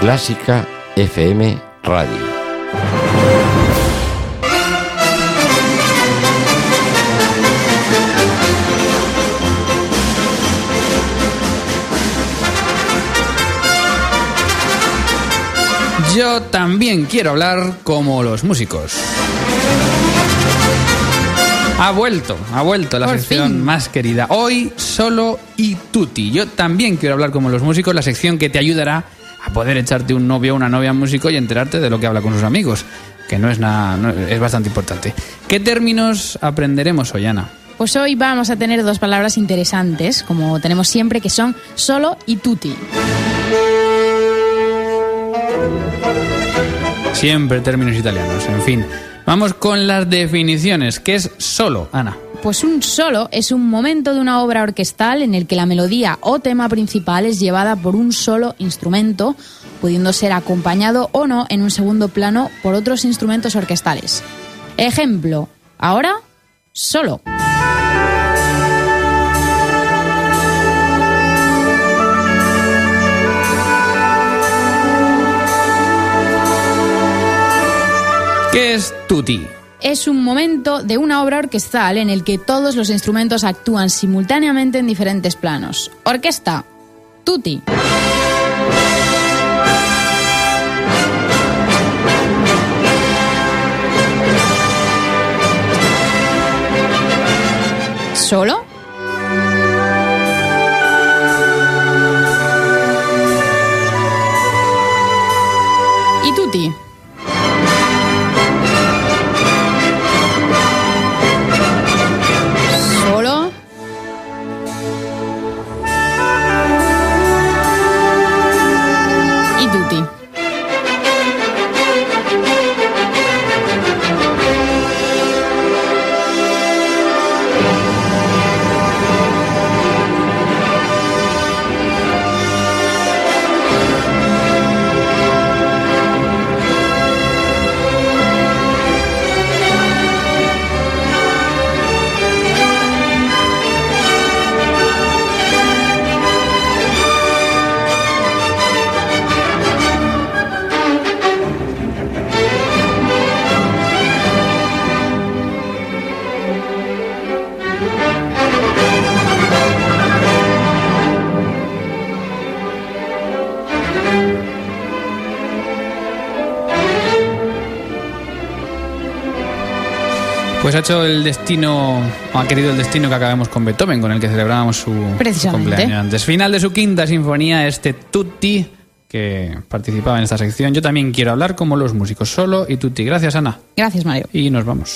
Clásica FM Radio. Yo también quiero hablar como los músicos. Ha vuelto, ha vuelto la Por sección fin. más querida. Hoy solo y tutti. Yo también quiero hablar como los músicos, la sección que te ayudará a poder echarte un novio o una novia músico y enterarte de lo que habla con sus amigos, que no es nada, no- es bastante importante. ¿Qué términos aprenderemos hoy, Ana? Pues hoy vamos a tener dos palabras interesantes, como tenemos siempre, que son solo y tutti. Siempre términos italianos, en fin. Vamos con las definiciones. ¿Qué es solo, Ana? Pues un solo es un momento de una obra orquestal en el que la melodía o tema principal es llevada por un solo instrumento, pudiendo ser acompañado o no en un segundo plano por otros instrumentos orquestales. Ejemplo, ahora, solo. ¿Qué es tutti? Es un momento de una obra orquestal en el que todos los instrumentos actúan simultáneamente en diferentes planos. Orquesta, tutti. ¿Solo? ¿Y tutti? Pues ha hecho el destino, o ha querido el destino que acabemos con Beethoven, con el que celebrábamos su, cumpleaños antes. Final de su quinta sinfonía, este Tutti, que participaba en esta sección. Yo también quiero hablar como los músicos, solo y Tutti. Gracias, Ana. Gracias, Mario. Y nos vamos.